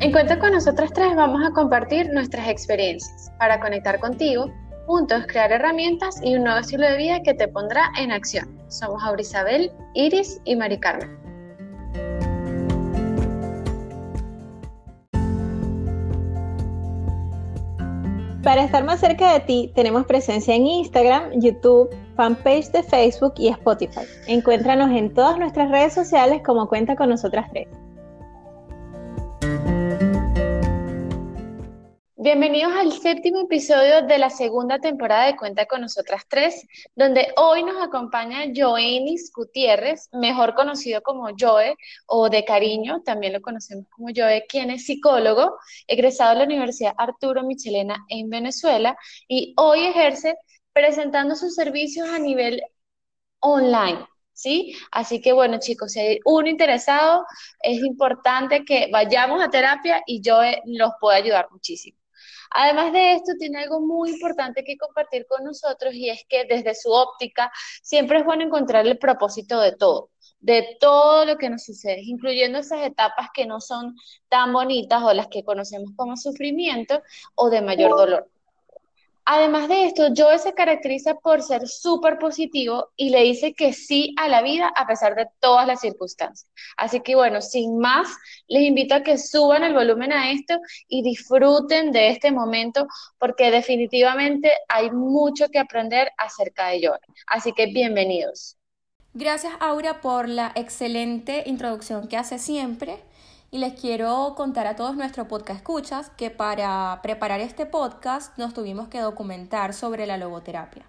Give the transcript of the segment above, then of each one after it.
En Cuenta con nosotras tres vamos a compartir nuestras experiencias para conectar contigo, juntos crear herramientas y un nuevo estilo de vida que te pondrá en acción. Somos Aurisabel, Iris y Mari Carmen. Para estar más cerca de ti, tenemos presencia en Instagram, YouTube, fanpage de Facebook y Spotify. Encuéntranos en todas nuestras redes sociales como Cuenta con nosotras tres. Bienvenidos al séptimo episodio de la segunda temporada de Cuenta con nosotras tres, donde hoy nos acompaña Joenis Gutiérrez, mejor conocido como Joe o de cariño, también lo conocemos como Joe, quien es psicólogo, egresado de la Universidad Arturo Michelena en Venezuela y hoy ejerce presentando sus servicios a nivel online. ¿Sí? Así que bueno, chicos, si hay uno interesado, es importante que vayamos a terapia y Joe los puede ayudar muchísimo. Además de esto, tiene algo muy importante que compartir con nosotros y es que desde su óptica siempre es bueno encontrar el propósito de todo de todo lo que nos sucede, incluyendo esas etapas que no son tan bonitas o las que conocemos como sufrimiento o de mayor dolor. Además de esto, Joe se caracteriza por ser súper positivo y le dice que sí a la vida a pesar de todas las circunstancias. Así que bueno, sin más, les invito a que suban el volumen a esto y disfruten de este momento porque definitivamente hay mucho que aprender acerca de Joe. Así que bienvenidos. Gracias Aura por la excelente introducción que hace siempre. Y les quiero contar a todos nuestros podcast escuchas que para preparar este podcast nos tuvimos que documentar sobre la logoterapia.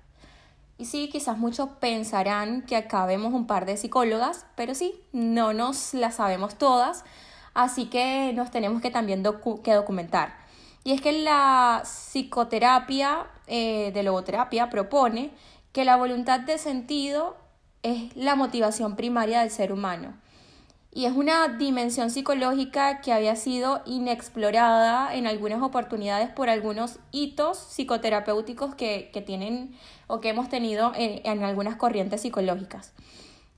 Y sí, quizás muchos pensarán que acá vemos un par de psicólogas, pero sí, no nos las sabemos todas, así que nos tenemos que también que documentar. Y es que la psicoterapia eh, de logoterapia propone que la voluntad de sentido es la motivación primaria del ser humano y es una dimensión psicológica que había sido inexplorada en algunas oportunidades por algunos hitos psicoterapéuticos que, tienen o que hemos tenido en, en algunas corrientes psicológicas.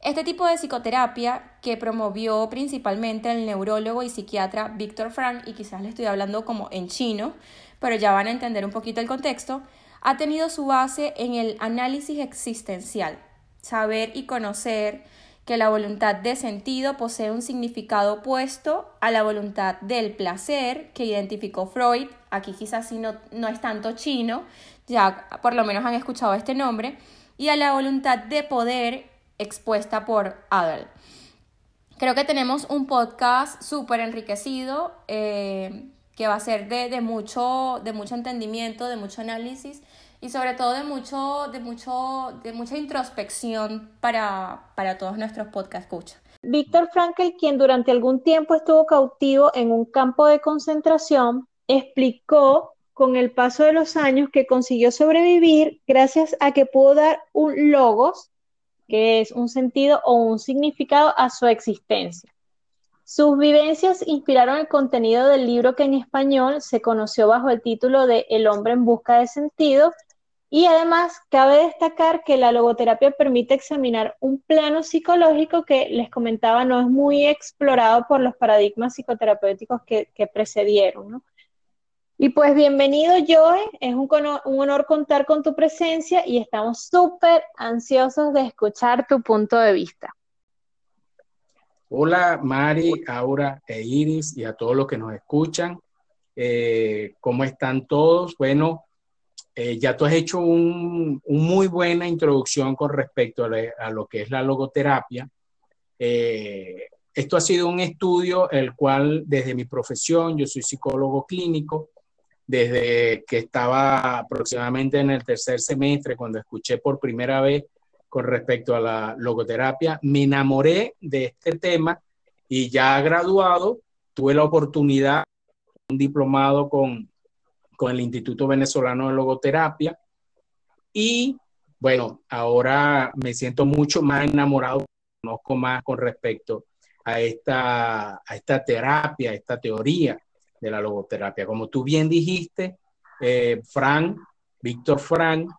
Este tipo de psicoterapia que promovió principalmente el neurólogo y psiquiatra Víctor Frank, y quizás le estoy hablando como en chino, pero ya van a entender un poquito el contexto, ha tenido su base en el análisis existencial, saber y conocer que la voluntad de sentido posee un significado opuesto a la voluntad del placer que identificó Freud, aquí quizás sí no, no es tanto chino, ya por lo menos han escuchado este nombre, y a la voluntad de poder expuesta por Adel. Creo que tenemos un podcast súper enriquecido eh, que va a ser de, de, mucho, de mucho entendimiento, de mucho análisis y sobre todo de, mucho, de, mucho, de mucha introspección para, para todos nuestros podcast escucha. Víctor Frankl, quien durante algún tiempo estuvo cautivo en un campo de concentración, explicó con el paso de los años que consiguió sobrevivir gracias a que pudo dar un logos, que es un sentido o un significado a su existencia. Sus vivencias inspiraron el contenido del libro que en español se conoció bajo el título de El hombre en busca de sentido y además, cabe destacar que la logoterapia permite examinar un plano psicológico que les comentaba no es muy explorado por los paradigmas psicoterapéuticos que, precedieron. Y pues bienvenido Joe, es un, un, honor contar con tu presencia y estamos súper ansiosos de escuchar tu punto de vista. Hola Mari, Aura e Iris y a todos los que nos escuchan. Eh, ¿Cómo están todos? Bueno, eh, ya tú has hecho una muy buena introducción con respecto a, lo que es la logoterapia. Eh, esto ha sido un estudio el cual desde mi profesión, yo soy psicólogo clínico, desde que estaba aproximadamente en el tercer semestre, cuando escuché por primera vez con respecto a la logoterapia, me enamoré de este tema y ya graduado, tuve la oportunidad, un diplomado con con el Instituto Venezolano de Logoterapia. Y bueno, ahora me siento mucho más enamorado, conozco más con respecto a esta, a esta terapia, a esta teoría de la logoterapia. Como tú bien dijiste, eh, Frank, Víctor Frank,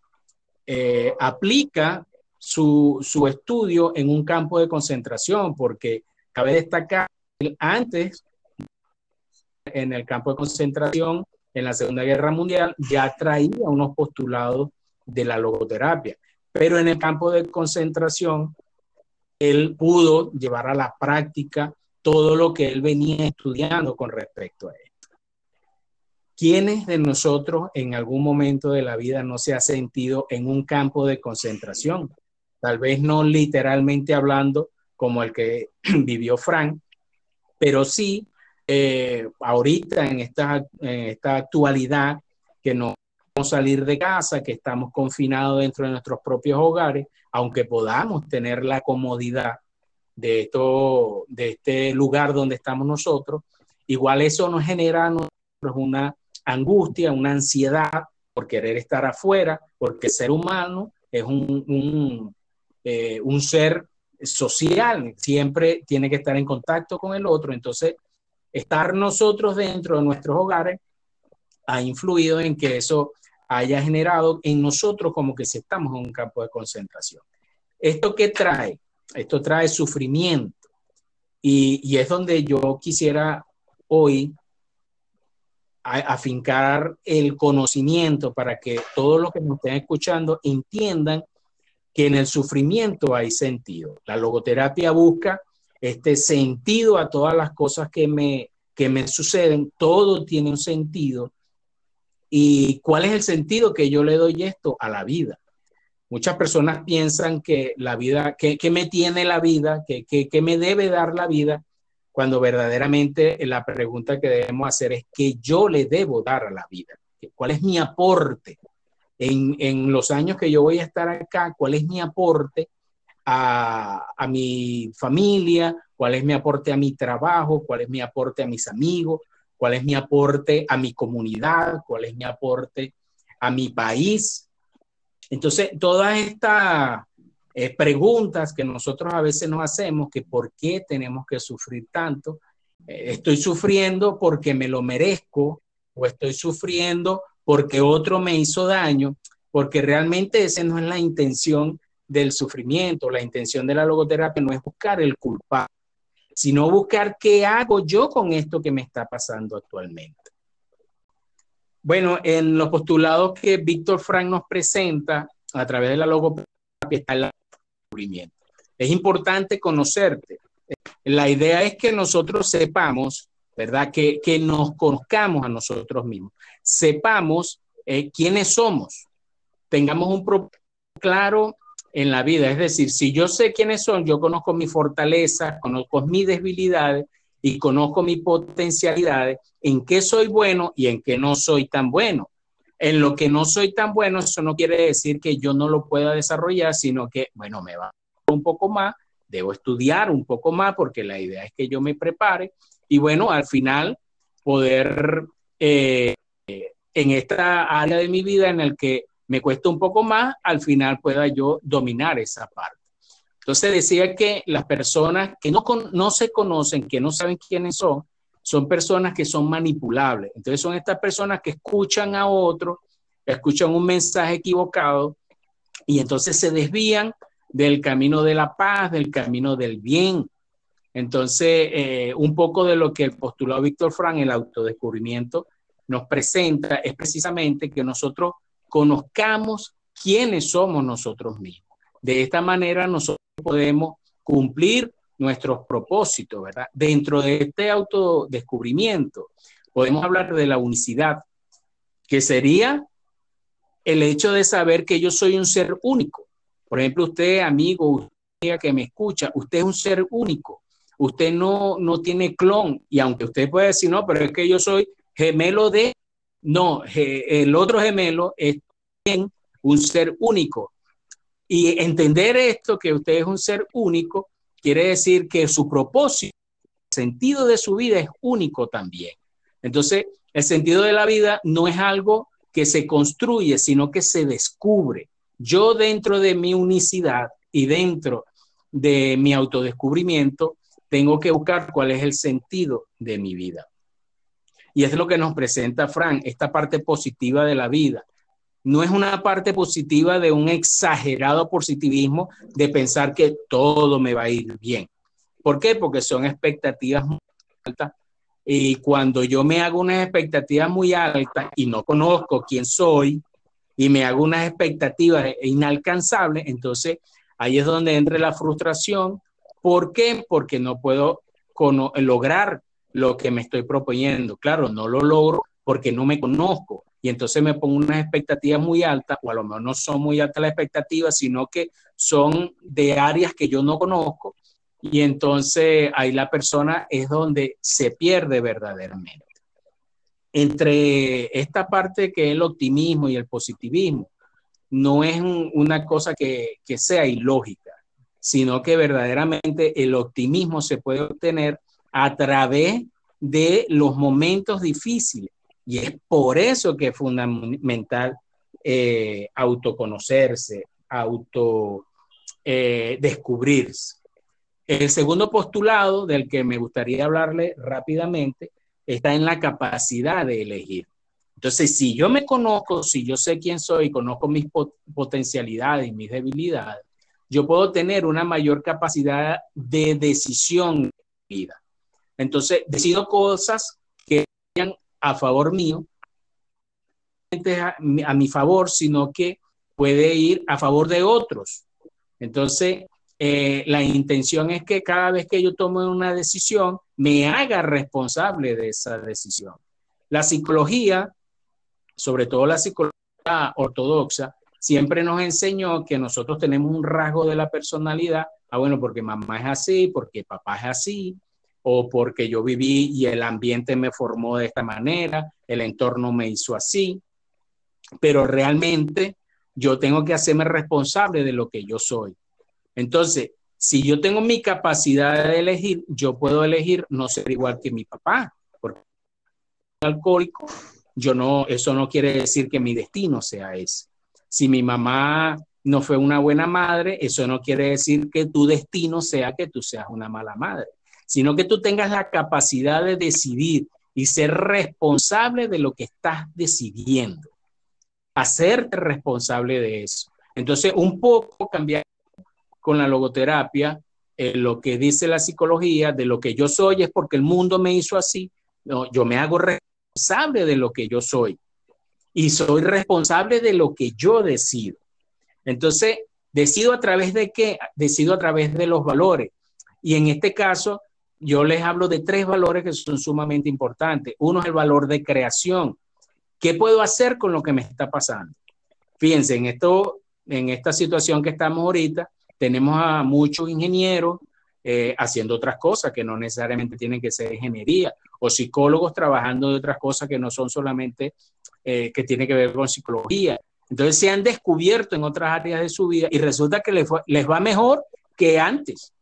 eh, aplica su, su, estudio en un campo de concentración, porque cabe destacar, antes en el campo de concentración en la Segunda Guerra Mundial ya traía unos postulados de la logoterapia, pero en el campo de concentración él pudo llevar a la práctica todo lo que él venía estudiando con respecto a esto. ¿Quiénes de nosotros en algún momento de la vida no se ha sentido en un campo de concentración? Tal vez no literalmente hablando como el que vivió Frank, pero sí eh, ahorita en esta, en esta actualidad que no podemos salir de casa, que estamos confinados dentro de nuestros propios hogares, aunque podamos tener la comodidad de, esto, de este lugar donde estamos nosotros, igual eso nos genera una angustia, una ansiedad por querer estar afuera, porque ser humano es un, un, eh, un ser social, siempre tiene que estar en contacto con el otro, entonces estar nosotros dentro de nuestros hogares ha influido en que eso haya generado en nosotros como que si estamos en un campo de concentración. ¿Esto qué trae? Esto trae sufrimiento. Y, es donde yo quisiera hoy afincar el conocimiento para que todos los que nos estén escuchando entiendan que en el sufrimiento hay sentido. La logoterapia busca este sentido a todas las cosas que me, que me suceden, todo tiene un sentido. ¿Y cuál es el sentido que yo le doy esto a la vida? Muchas personas piensan que la vida, que, me tiene la vida, que, que, me debe dar la vida, cuando verdaderamente la pregunta que debemos hacer es qué yo le debo dar a la vida, cuál es mi aporte en, en los años que yo voy a estar acá, cuál es mi aporte a, mi familia, cuál es mi aporte a mi trabajo, cuál es mi aporte a mis amigos, cuál es mi aporte a mi comunidad, cuál es mi aporte a mi país. Entonces, todas estas eh, preguntas que nosotros a veces nos hacemos, que por qué tenemos que sufrir tanto, eh, estoy sufriendo porque me lo merezco o estoy sufriendo porque otro me hizo daño, porque realmente esa no es la intención del sufrimiento, la intención de la logoterapia no es buscar el culpable, sino buscar qué hago yo con esto que me está pasando actualmente. Bueno, en los postulados que Víctor Frank nos presenta a través de la logoterapia está el sufrimiento. Es importante conocerte. La idea es que nosotros sepamos, ¿verdad? Que, que nos conozcamos a nosotros mismos. Sepamos eh, quiénes somos. Tengamos un propósito claro en la vida. Es decir, si yo sé quiénes son, yo conozco mi fortaleza, conozco mis debilidades y conozco mis potencialidades, en qué soy bueno y en qué no soy tan bueno. En lo que no soy tan bueno, eso no quiere decir que yo no lo pueda desarrollar, sino que, bueno, me va un poco más, debo estudiar un poco más porque la idea es que yo me prepare y bueno, al final poder eh, en esta área de mi vida en el que me cuesta un poco más, al final pueda yo dominar esa parte. Entonces decía que las personas que no, no se conocen, que no saben quiénes son, son personas que son manipulables. Entonces son estas personas que escuchan a otro, escuchan un mensaje equivocado y entonces se desvían del camino de la paz, del camino del bien. Entonces, eh, un poco de lo que el postulado Víctor Frank, el autodescubrimiento, nos presenta es precisamente que nosotros conozcamos quiénes somos nosotros mismos. De esta manera nosotros podemos cumplir nuestros propósitos, ¿verdad? Dentro de este autodescubrimiento podemos hablar de la unicidad, que sería el hecho de saber que yo soy un ser único. Por ejemplo, usted, amigo, usted que me escucha, usted es un ser único. Usted no, no tiene clon. Y aunque usted puede decir, no, pero es que yo soy gemelo de no, el otro gemelo es un ser único. Y entender esto, que usted es un ser único, quiere decir que su propósito, el sentido de su vida es único también. Entonces, el sentido de la vida no es algo que se construye, sino que se descubre. Yo dentro de mi unicidad y dentro de mi autodescubrimiento, tengo que buscar cuál es el sentido de mi vida. Y es lo que nos presenta Frank, esta parte positiva de la vida. No es una parte positiva de un exagerado positivismo de pensar que todo me va a ir bien. ¿Por qué? Porque son expectativas muy altas Y cuando yo me hago unas expectativas muy altas y no conozco quién soy y me hago unas expectativas inalcanzables, entonces ahí es donde entra la frustración. ¿Por qué? Porque no puedo lograr lo que me estoy proponiendo. Claro, no lo logro porque no me conozco y entonces me pongo unas expectativas muy altas, o a lo mejor no son muy altas las expectativas, sino que son de áreas que yo no conozco y entonces ahí la persona es donde se pierde verdaderamente. Entre esta parte que es el optimismo y el positivismo, no es una cosa que, que sea ilógica, sino que verdaderamente el optimismo se puede obtener a través de los momentos difíciles. Y es por eso que es fundamental eh, autoconocerse, auto eh, descubrirse. El segundo postulado del que me gustaría hablarle rápidamente está en la capacidad de elegir. Entonces, si yo me conozco, si yo sé quién soy, conozco mis potencialidades y mis debilidades, yo puedo tener una mayor capacidad de decisión mi vida. Entonces, decido cosas que vayan a favor mío, a, mi favor, sino que puede ir a favor de otros. Entonces, eh, la intención es que cada vez que yo tome una decisión, me haga responsable de esa decisión. La psicología, sobre todo la psicología ortodoxa, siempre nos enseñó que nosotros tenemos un rasgo de la personalidad, ah, bueno, porque mamá es así, porque papá es así, o porque yo viví y el ambiente me formó de esta manera, el entorno me hizo así, pero realmente yo tengo que hacerme responsable de lo que yo soy. Entonces, si yo tengo mi capacidad de elegir, yo puedo elegir no ser igual que mi papá, porque alcohólico, yo no, eso no quiere decir que mi destino sea ese. Si mi mamá no fue una buena madre, eso no quiere decir que tu destino sea que tú seas una mala madre sino que tú tengas la capacidad de decidir y ser responsable de lo que estás decidiendo. Hacerte responsable de eso. Entonces, un poco cambiar con la logoterapia, eh, lo que dice la psicología, de lo que yo soy es porque el mundo me hizo así. No, yo me hago responsable de lo que yo soy y soy responsable de lo que yo decido. Entonces, decido a través de qué? Decido a través de los valores. Y en este caso, yo les hablo de tres valores que son sumamente importantes. Uno es el valor de creación. ¿Qué puedo hacer con lo que me está pasando? Fíjense, en, esto, en esta situación que estamos ahorita, tenemos a muchos ingenieros eh, haciendo otras cosas que no necesariamente tienen que ser ingeniería, o psicólogos trabajando de otras cosas que no son solamente eh, que tienen que ver con psicología. Entonces se han descubierto en otras áreas de su vida y resulta que les, les va mejor que antes.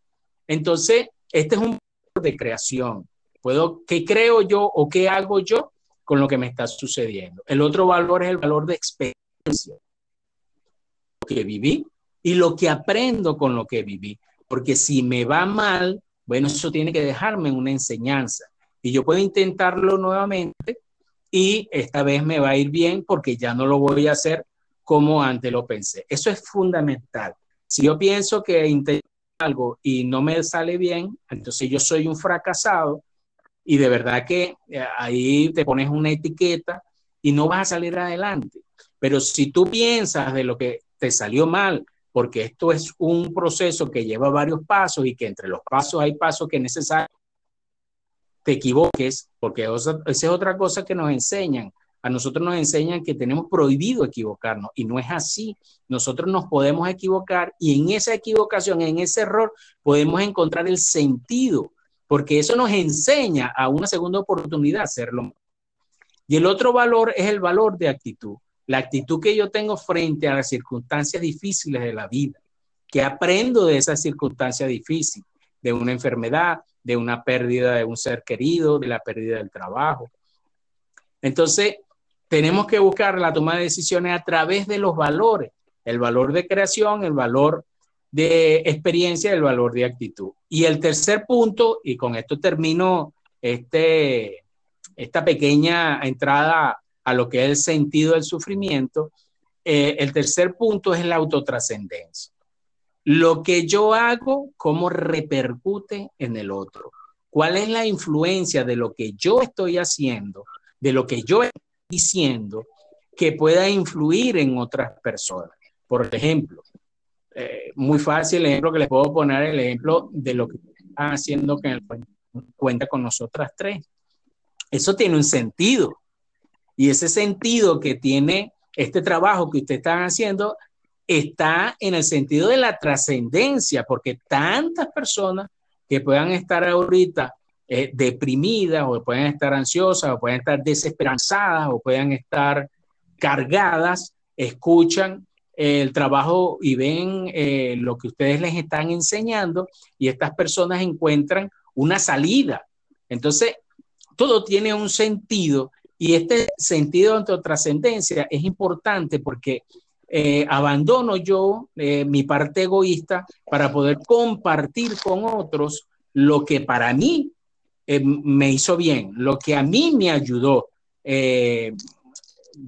Entonces, este es un de creación. Puedo, ¿Qué creo yo o qué hago yo con lo que me está sucediendo? El otro valor es el valor de experiencia. Lo que viví y lo que aprendo con lo que viví. Porque si me va mal, bueno, eso tiene que dejarme una enseñanza. Y yo puedo intentarlo nuevamente y esta vez me va a ir bien porque ya no lo voy a hacer como antes lo pensé. Eso es fundamental. Si yo pienso que algo y no me sale bien, entonces yo soy un fracasado y de verdad que eh, ahí te pones una etiqueta y no vas a salir adelante. Pero si tú piensas de lo que te salió mal, porque esto es un proceso que lleva varios pasos y que entre los pasos hay pasos que necesariamente te equivoques, porque esa es otra cosa que nos enseñan a nosotros nos enseñan que tenemos prohibido equivocarnos y no es así. Nosotros nos podemos equivocar y en esa equivocación, en ese error, podemos encontrar el sentido, porque eso nos enseña a una segunda oportunidad hacerlo. Y el otro valor es el valor de actitud, la actitud que yo tengo frente a las circunstancias difíciles de la vida, que aprendo de esas circunstancias difíciles, de una enfermedad, de una pérdida de un ser querido, de la pérdida del trabajo. Entonces, tenemos que buscar la toma de decisiones a través de los valores, el valor de creación, el valor de experiencia, el valor de actitud. Y el tercer punto, y con esto termino este, esta pequeña entrada a lo que es el sentido del sufrimiento, eh, el tercer punto es la autotrascendencia. Lo que yo hago, cómo repercute en el otro. cuál es la influencia de lo que yo estoy haciendo, de lo que yo estoy diciendo, que pueda influir en otras personas. Por ejemplo, eh, muy fácil ejemplo que les puedo poner, el ejemplo de lo que están haciendo que cuenta con nosotras tres. Eso tiene un sentido. Y ese sentido que tiene este trabajo que ustedes están haciendo está en el sentido de la trascendencia, porque tantas personas que puedan estar ahorita eh, deprimidas o pueden estar ansiosas o pueden estar desesperanzadas o pueden estar cargadas, escuchan el trabajo y ven eh, lo que ustedes les están enseñando y estas personas encuentran una salida. Entonces, todo tiene un sentido y este sentido de trascendencia es importante porque eh, abandono yo mi parte egoísta para poder compartir con otros lo que para mí eh, me hizo bien, lo que a mí me ayudó.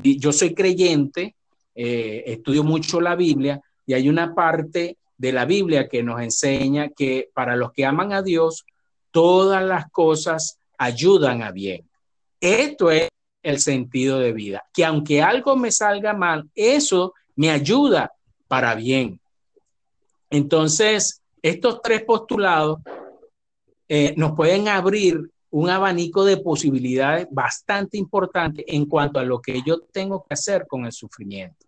yo soy creyente, estudio mucho la Biblia y hay una parte de la Biblia que nos enseña que para los que aman a Dios, todas las cosas ayudan a bien. Esto es el sentido de vida, que aunque algo me salga mal, eso me ayuda para bien. Entonces, estos tres postulados eh, nos pueden abrir un abanico de posibilidades bastante importante en cuanto a lo que yo tengo que hacer con el sufrimiento.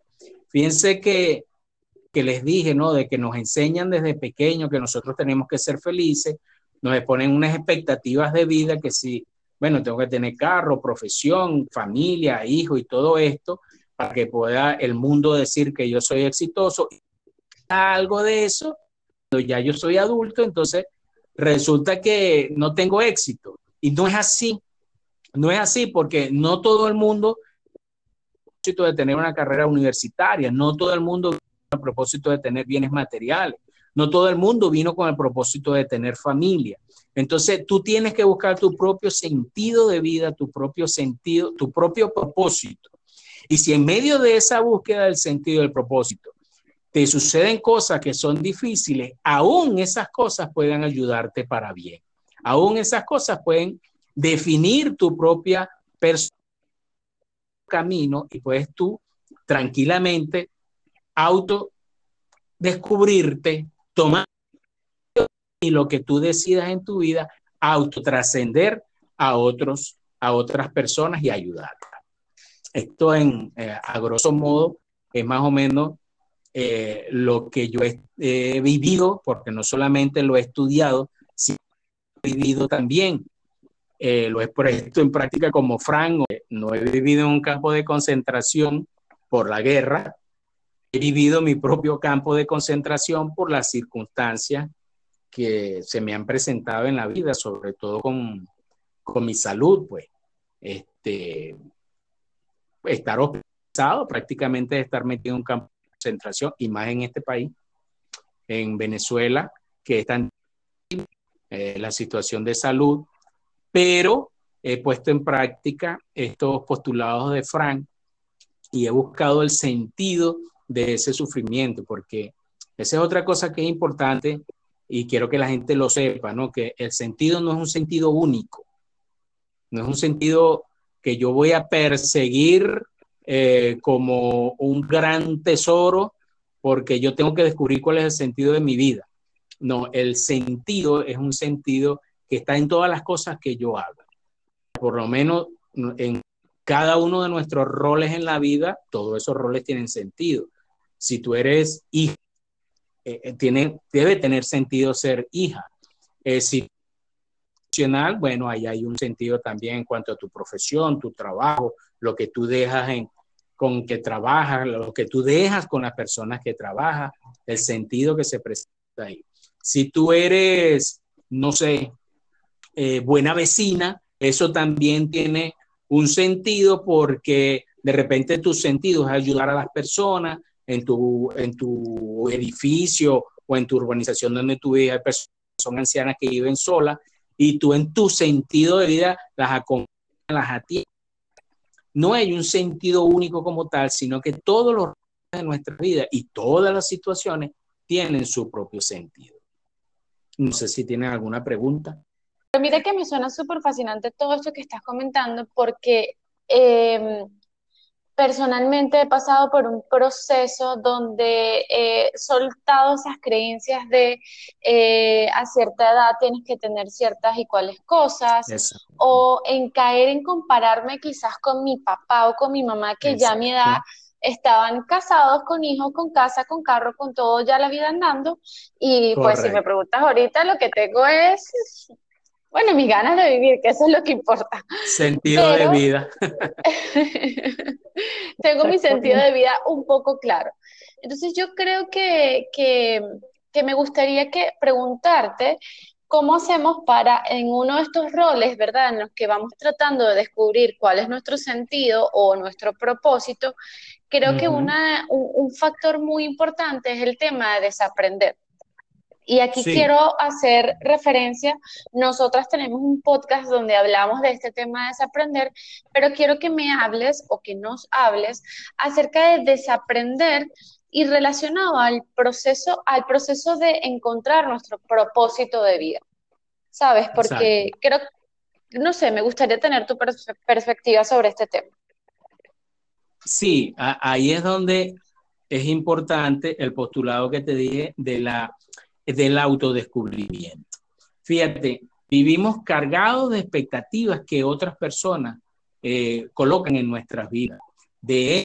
Fíjense que, que les dije, ¿no? De que nos enseñan desde pequeño que nosotros tenemos que ser felices, nos ponen unas expectativas de vida que si, bueno, tengo que tener carro, profesión, familia, hijo y todo esto, para que pueda el mundo decir que yo soy exitoso. Algo de eso, cuando ya yo soy adulto, entonces resulta que no tengo éxito. Y no es así. No es así porque no todo el mundo propósito de tener una carrera universitaria, no todo el mundo a propósito de tener bienes materiales, no todo el mundo vino con el propósito de tener familia. Entonces tú tienes que buscar tu propio sentido de vida, tu propio sentido, tu propio propósito. Y si en medio de esa búsqueda del sentido del propósito te suceden cosas que son difíciles, aún esas cosas pueden ayudarte para bien. Aún esas cosas pueden definir tu propia camino y puedes tú tranquilamente auto descubrirte, tomar y lo que tú decidas en tu vida, autotrascender a otros, a otras personas y ayudar. Esto en, eh, a grosso modo es más o menos eh, lo que yo he, vivido, porque no solamente lo he estudiado, sino he vivido también. Eh, lo he puesto en práctica como Frank, no he vivido en un campo de concentración por la guerra, he vivido mi propio campo de concentración por las circunstancias que se me han presentado en la vida, sobre todo con, con mi salud, pues. Este, estar hospitalizado, prácticamente estar metido en un campo concentración, y más en este país, en Venezuela, que es tan eh, la situación de salud, pero he puesto en práctica estos postulados de Frank y he buscado el sentido de ese sufrimiento, porque esa es otra cosa que es importante y quiero que la gente lo sepa, ¿no? Que el sentido no es un sentido único, no es un sentido que yo voy a perseguir eh, como un gran tesoro porque yo tengo que descubrir cuál es el sentido de mi vida. No, el sentido es un sentido que está en todas las cosas que yo hago. Por lo menos en cada uno de nuestros roles en la vida, todos esos roles tienen sentido. Si tú eres hija, eh, eh, tiene, debe tener sentido ser hija. si bueno, ahí hay un sentido también en cuanto a tu profesión, tu trabajo, lo que tú dejas en, con que trabajas, lo que tú dejas con las personas que trabajas, el sentido que se presenta ahí. Si tú eres, no sé, eh, buena vecina, eso también tiene un sentido porque de repente tu sentido es ayudar a las personas en tu, en tu edificio o en tu urbanización donde tú vives, hay personas son ancianas que viven solas y tú en tu sentido de vida las acompañas, las atiendes. No hay un sentido único como tal, sino que todos los de nuestra vida y todas las situaciones tienen su propio sentido. No sé si tienen alguna pregunta. mira que me suena súper fascinante todo esto que estás comentando porque em, personalmente he pasado por un proceso donde he soltado esas creencias de eh, a cierta edad tienes que tener ciertas y cuales cosas, o en caer en compararme quizás con mi papá o con mi mamá que ya a mi edad estaban casados con hijos, con casa, con carro, con todo, ya la vida andando. Y pues si me preguntas ahorita, lo que tengo es bueno, mis ganas de vivir, que eso es lo que importa. Sentido de vida. tengo mi sentido de vida un poco claro. Entonces yo creo que, que, me gustaría que preguntarte cómo hacemos para en uno de estos roles, ¿verdad? En los que vamos tratando de descubrir cuál es nuestro sentido o nuestro propósito, creo que una, un factor muy importante es el tema de desaprender. Y aquí quiero hacer referencia, nosotras tenemos un podcast donde hablamos de este tema de desaprender, pero quiero que me hables o que nos hables acerca de desaprender y relacionado al proceso, al proceso de encontrar nuestro propósito de vida. ¿Sabes? Porque creo, no sé, me gustaría tener tu perspectiva sobre este tema. Sí, ahí es donde es importante el postulado que te dije de la del autodescubrimiento. Fíjate, vivimos cargados de expectativas que otras personas eh, colocan en nuestras vidas. De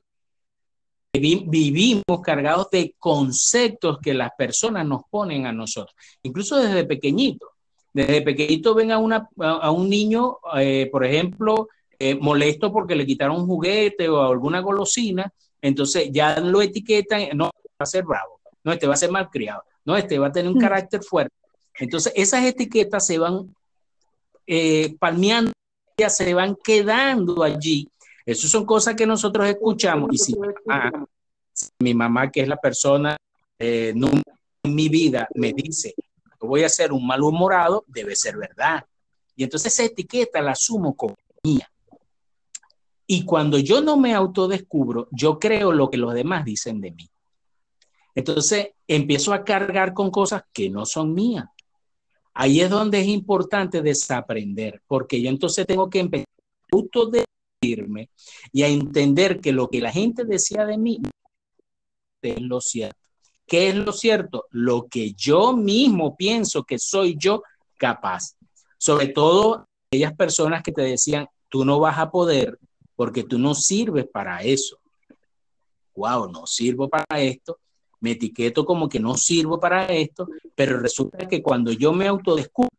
vivimos cargados de conceptos que las personas nos ponen a nosotros, incluso desde pequeñito. Desde pequeñito ven a, una, a un niño, eh, por ejemplo, eh, molesto porque le quitaron un juguete o alguna golosina, entonces ya lo etiquetan, no, va a ser bravo, no, este va a ser malcriado, no, este va a tener un mm. carácter fuerte. Entonces, esas etiquetas se van eh, palmeando, se van quedando allí. Esas son cosas que nosotros escuchamos. Y si mi mamá, que es la persona eh, en mi vida, me dice, que voy a ser un malhumorado, debe ser verdad. Y entonces esa etiqueta la asumo como mía. Y cuando yo no me autodescubro, yo creo lo que los demás dicen de mí. Entonces empiezo a cargar con cosas que no son mías. Ahí es donde es importante desaprender, porque yo entonces tengo que empezar a autodecirme y a entender que lo que la gente decía de mí es lo cierto. ¿Qué es lo cierto? Lo que yo mismo pienso que soy yo capaz. Sobre todo aquellas personas que te decían, tú no vas a poder porque tú no sirves para eso. Wow, no sirvo para esto me etiqueto como que no sirvo para esto, pero resulta que cuando yo me autodescubro,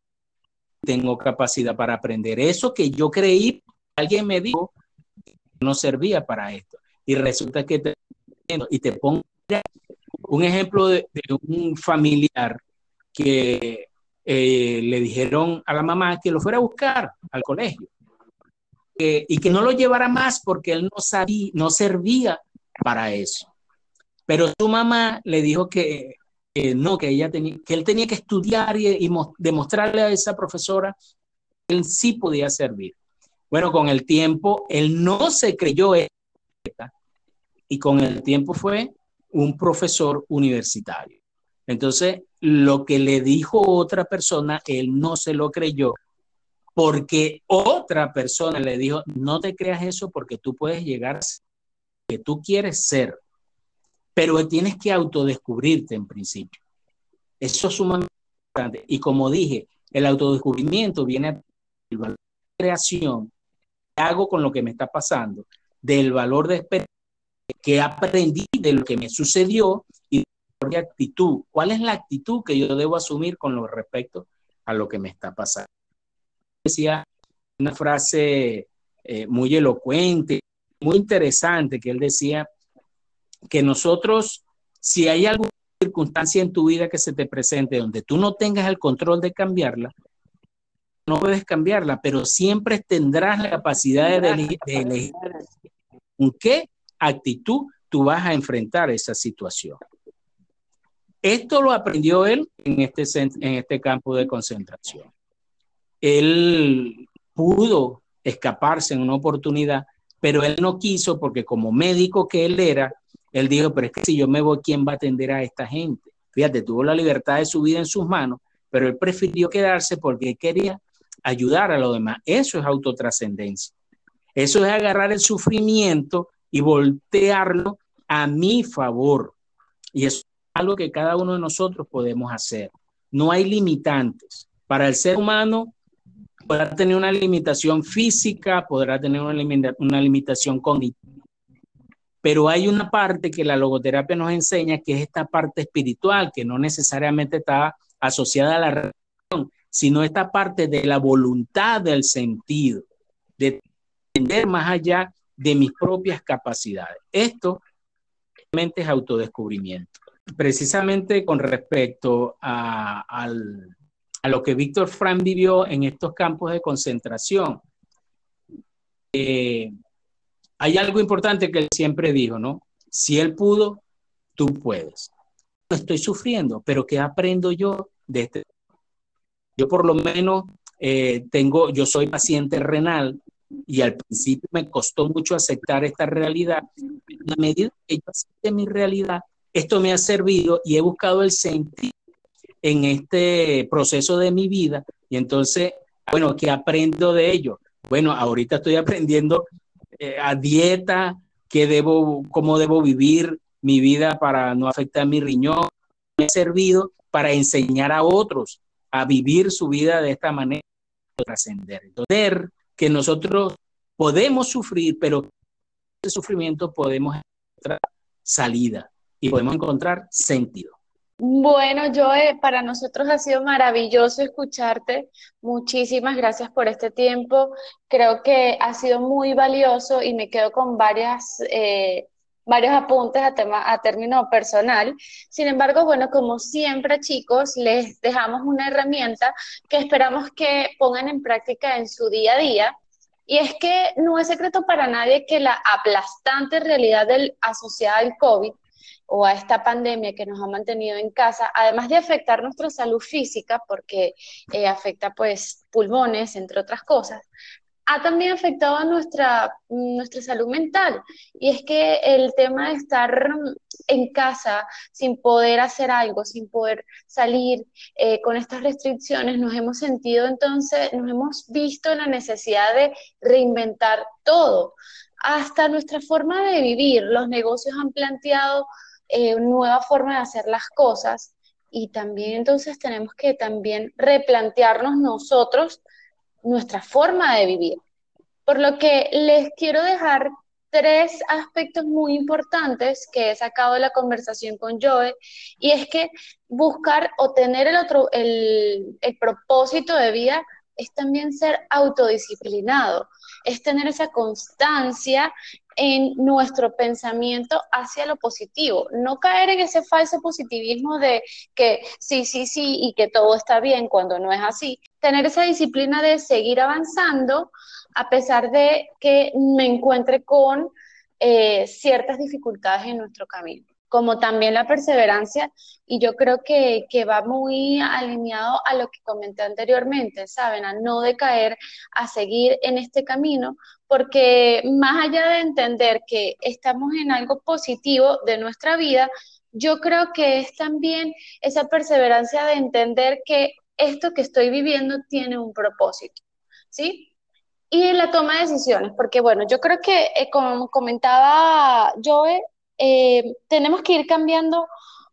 tengo capacidad para aprender eso que yo creí, alguien me dijo que no servía para esto. Y resulta que te, y te pongo un ejemplo de, un familiar que eh, le dijeron a la mamá que lo fuera a buscar al colegio y que no lo llevara más porque él no sabía, no servía para eso. Pero su mamá le dijo que, no, que, ella que él tenía que estudiar y, demostrarle a esa profesora que él sí podía servir. Bueno, con el tiempo, él no se creyó esta y con el tiempo fue un profesor universitario. Entonces, lo que le dijo otra persona, él no se lo creyó porque otra persona le dijo, no te creas eso porque tú puedes llegar a que tú quieres ser pero tienes que autodescubrirte en principio. Eso es sumamente importante. Y como dije, el autodescubrimiento viene valor de creación hago con lo que me está pasando, del valor de experiencia que aprendí de lo que me sucedió y de actitud. ¿Cuál es la actitud que yo debo asumir con lo respecto a lo que me está pasando? Decía una frase eh, muy elocuente, muy interesante, que él decía, que nosotros, si hay alguna circunstancia en tu vida que se te presente donde tú no tengas el control de cambiarla, no puedes cambiarla, pero siempre tendrás la capacidad de, elegir con qué actitud tú vas a enfrentar esa situación. Esto lo aprendió él en este, en este campo de concentración. Él pudo escaparse en una oportunidad, pero él no quiso porque como médico que él era, él dijo, pero es que si yo me voy, ¿quién va a atender a esta gente? Fíjate, tuvo la libertad de su vida en sus manos, pero él prefirió quedarse porque quería ayudar a los demás. Eso es autotrascendencia. Eso es agarrar el sufrimiento y voltearlo a mi favor. Y eso es algo que cada uno de nosotros podemos hacer. No hay limitantes. Para el ser humano podrá tener una limitación física, podrá tener una, una limitación cognitiva, pero hay una parte que la logoterapia nos enseña, que es esta parte espiritual, que no necesariamente está asociada a la religión, sino esta parte de la voluntad del sentido, de entender más allá de mis propias capacidades. Esto realmente es autodescubrimiento. Precisamente con respecto a, lo que Víctor Frank vivió en estos campos de concentración, eh, hay algo importante que él siempre dijo, ¿no? Si él pudo, tú puedes. Estoy sufriendo, pero ¿qué aprendo yo de este? Yo por lo menos eh, tengo, yo soy paciente renal y al principio me costó mucho aceptar esta realidad. A medida que yo acepté mi realidad, esto me ha servido y he buscado el sentido en este proceso de mi vida. Y entonces, bueno, ¿qué aprendo de ello? Bueno, ahorita estoy aprendiendo eh, a dieta, qué debo, cómo debo vivir mi vida para no afectar mi riñón. Me ha servido para enseñar a otros a vivir su vida de esta manera, trascender. Entender que nosotros podemos sufrir, pero ese sufrimiento podemos encontrar salida y podemos encontrar sentido. Bueno, Joe, para nosotros ha sido maravilloso escucharte. Muchísimas gracias por este tiempo. Creo que ha sido muy valioso y me quedo con varias, eh, varios apuntes a, tema, a término personal. Sin embargo, bueno, como siempre, chicos, les dejamos una herramienta que esperamos que pongan en práctica en su día a día. Y es que no es secreto para nadie que la aplastante realidad del, asociada al COVID o a esta pandemia que nos ha mantenido en casa, además de afectar nuestra salud física, porque eh, afecta pues pulmones, entre otras cosas, ha también afectado a nuestra, nuestra salud mental. Y es que el tema de estar en casa sin poder hacer algo, sin poder salir eh, con estas restricciones, nos hemos sentido entonces, nos hemos visto la necesidad de reinventar todo. Hasta nuestra forma de vivir, los negocios han planteado eh, nueva forma de hacer las cosas y también entonces tenemos que también replantearnos nosotros nuestra forma de vivir. Por lo que les quiero dejar tres aspectos muy importantes que he sacado de la conversación con Joe, y es que buscar o tener el, otro, el, el propósito de vida es también ser autodisciplinado, es tener esa constancia en nuestro pensamiento hacia lo positivo, no caer en ese falso positivismo de que sí, sí, sí y que todo está bien cuando no es así. Tener esa disciplina de seguir avanzando a pesar de que me encuentre con eh, ciertas dificultades en nuestro camino como también la perseverancia, y yo creo que, que, va muy alineado a lo que comenté anteriormente, ¿saben? A no decaer, a seguir en este camino, porque más allá de entender que estamos en algo positivo de nuestra vida, yo creo que es también esa perseverancia de entender que esto que estoy viviendo tiene un propósito, ¿sí? Y la toma de decisiones, porque bueno, yo creo que eh, como comentaba Joe, eh, tenemos que ir cambiando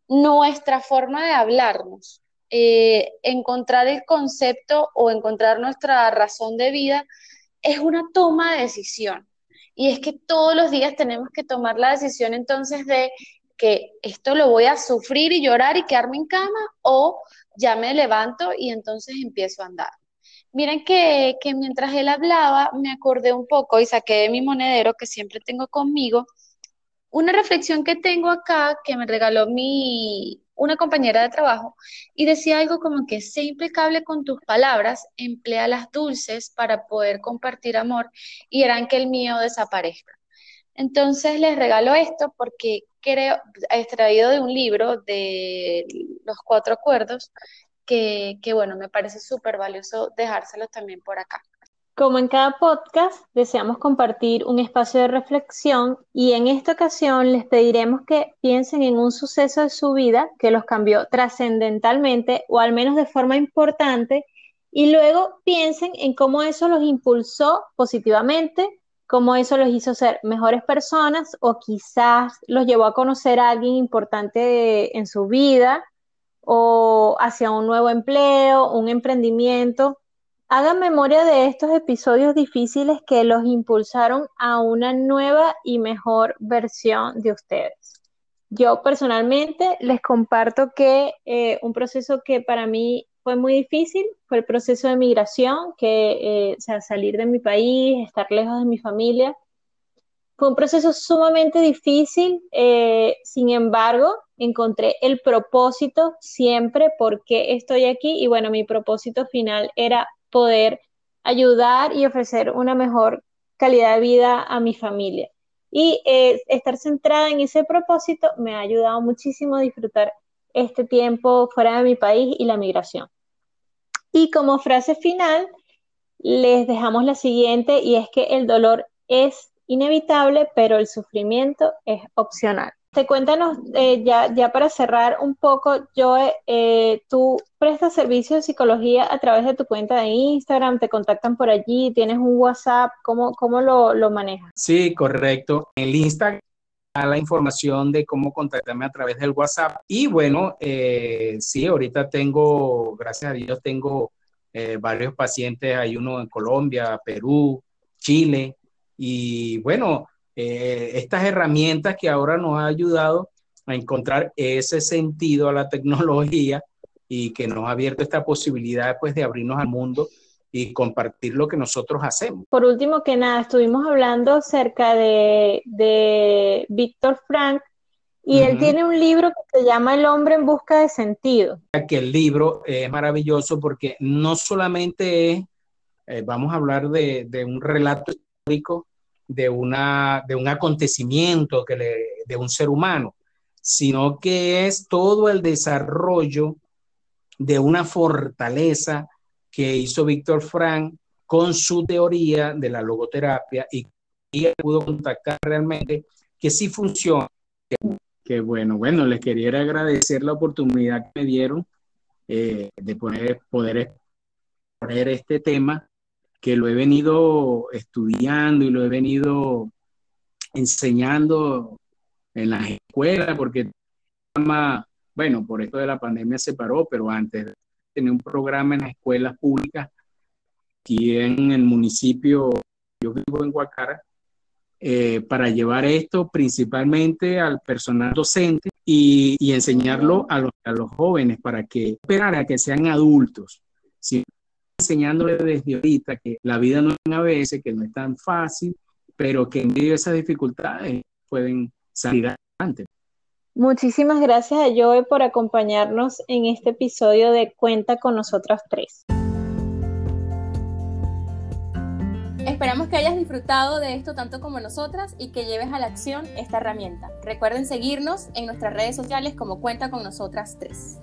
nuestra forma de hablarnos, eh, encontrar el concepto o encontrar nuestra razón de vida es una toma de decisión. Y es que todos los días tenemos que tomar la decisión entonces de que esto lo voy a sufrir y llorar y quedarme en cama o ya me levanto y entonces empiezo a andar. Miren que, que mientras él hablaba me acordé un poco y saqué de mi monedero que siempre tengo conmigo una reflexión que tengo acá que me regaló mi, una compañera de trabajo y decía algo como que sé impecable con tus palabras, emplea las dulces para poder compartir amor y harán que el mío desaparezca. Entonces les regalo esto porque creo, extraído de un libro de los cuatro acuerdos, que, que bueno, me parece súper valioso dejárselo también por acá. Como en cada podcast, deseamos compartir un espacio de reflexión y en esta ocasión les pediremos que piensen en un suceso de su vida que los cambió trascendentalmente o al menos de forma importante y luego piensen en cómo eso los impulsó positivamente, cómo eso los hizo ser mejores personas o quizás los llevó a conocer a alguien importante en su vida o hacia un nuevo empleo, un emprendimiento. Hagan memoria de estos episodios difíciles que los impulsaron a una nueva y mejor versión de ustedes. Yo personalmente les comparto que eh, un proceso que para mí fue muy difícil fue el proceso de migración, que, eh, o sea, salir de mi país, estar lejos de mi familia. Fue un proceso sumamente difícil, eh, sin embargo, encontré el propósito siempre por qué estoy aquí y bueno, mi propósito final era poder ayudar y ofrecer una mejor calidad de vida a mi familia. Y eh, estar centrada en ese propósito me ha ayudado muchísimo a disfrutar este tiempo fuera de mi país y la migración. Y como frase final, les dejamos la siguiente y es que el dolor es inevitable, pero el sufrimiento es opcional. Te cuéntanos, eh, ya, ya para cerrar un poco, Joe, eh, tú prestas servicios de psicología a través de tu cuenta de Instagram, te contactan por allí, tienes un WhatsApp, ¿cómo, cómo lo, lo manejas? Sí, correcto. En el Instagram la información de cómo contactarme a través del WhatsApp. Y bueno, eh, sí, ahorita tengo, gracias a Dios, tengo eh, varios pacientes, hay uno en Colombia, Perú, Chile, y bueno, eh, estas herramientas que ahora nos ha ayudado a encontrar ese sentido a la tecnología y que nos ha abierto esta posibilidad pues de abrirnos al mundo y compartir lo que nosotros hacemos. Por último que nada, estuvimos hablando acerca de, de Víctor Frank y él tiene un libro que se llama El hombre en busca de sentido. Que el libro es maravilloso porque no solamente es, eh, vamos a hablar de, de, un relato histórico, de, una, de un acontecimiento que de un ser humano, sino que es todo el desarrollo de una fortaleza que hizo Víctor Frank con su teoría de la logoterapia y, pudo contactar realmente que sí funciona. Que bueno, bueno, les quería agradecer la oportunidad que me dieron eh, de poder, poder exponer este tema que lo he venido estudiando y lo he venido enseñando en las escuelas, porque bueno, por esto de la pandemia se paró, pero antes tenía un programa en las escuelas públicas aquí en el municipio, yo vivo en Guacara, eh, para llevar esto principalmente al personal docente y, y enseñarlo a los, a los, jóvenes para que esperar a que sean adultos. Si enseñándoles desde ahorita que la vida no es a veces, que no es tan fácil, pero que en medio de esas dificultades pueden salir adelante. Muchísimas gracias a Joe por acompañarnos en este episodio de Cuenta con nosotras tres. Esperamos que hayas disfrutado de esto tanto como nosotras y que lleves a la acción esta herramienta. Recuerden seguirnos en nuestras redes sociales como Cuenta con nosotras tres.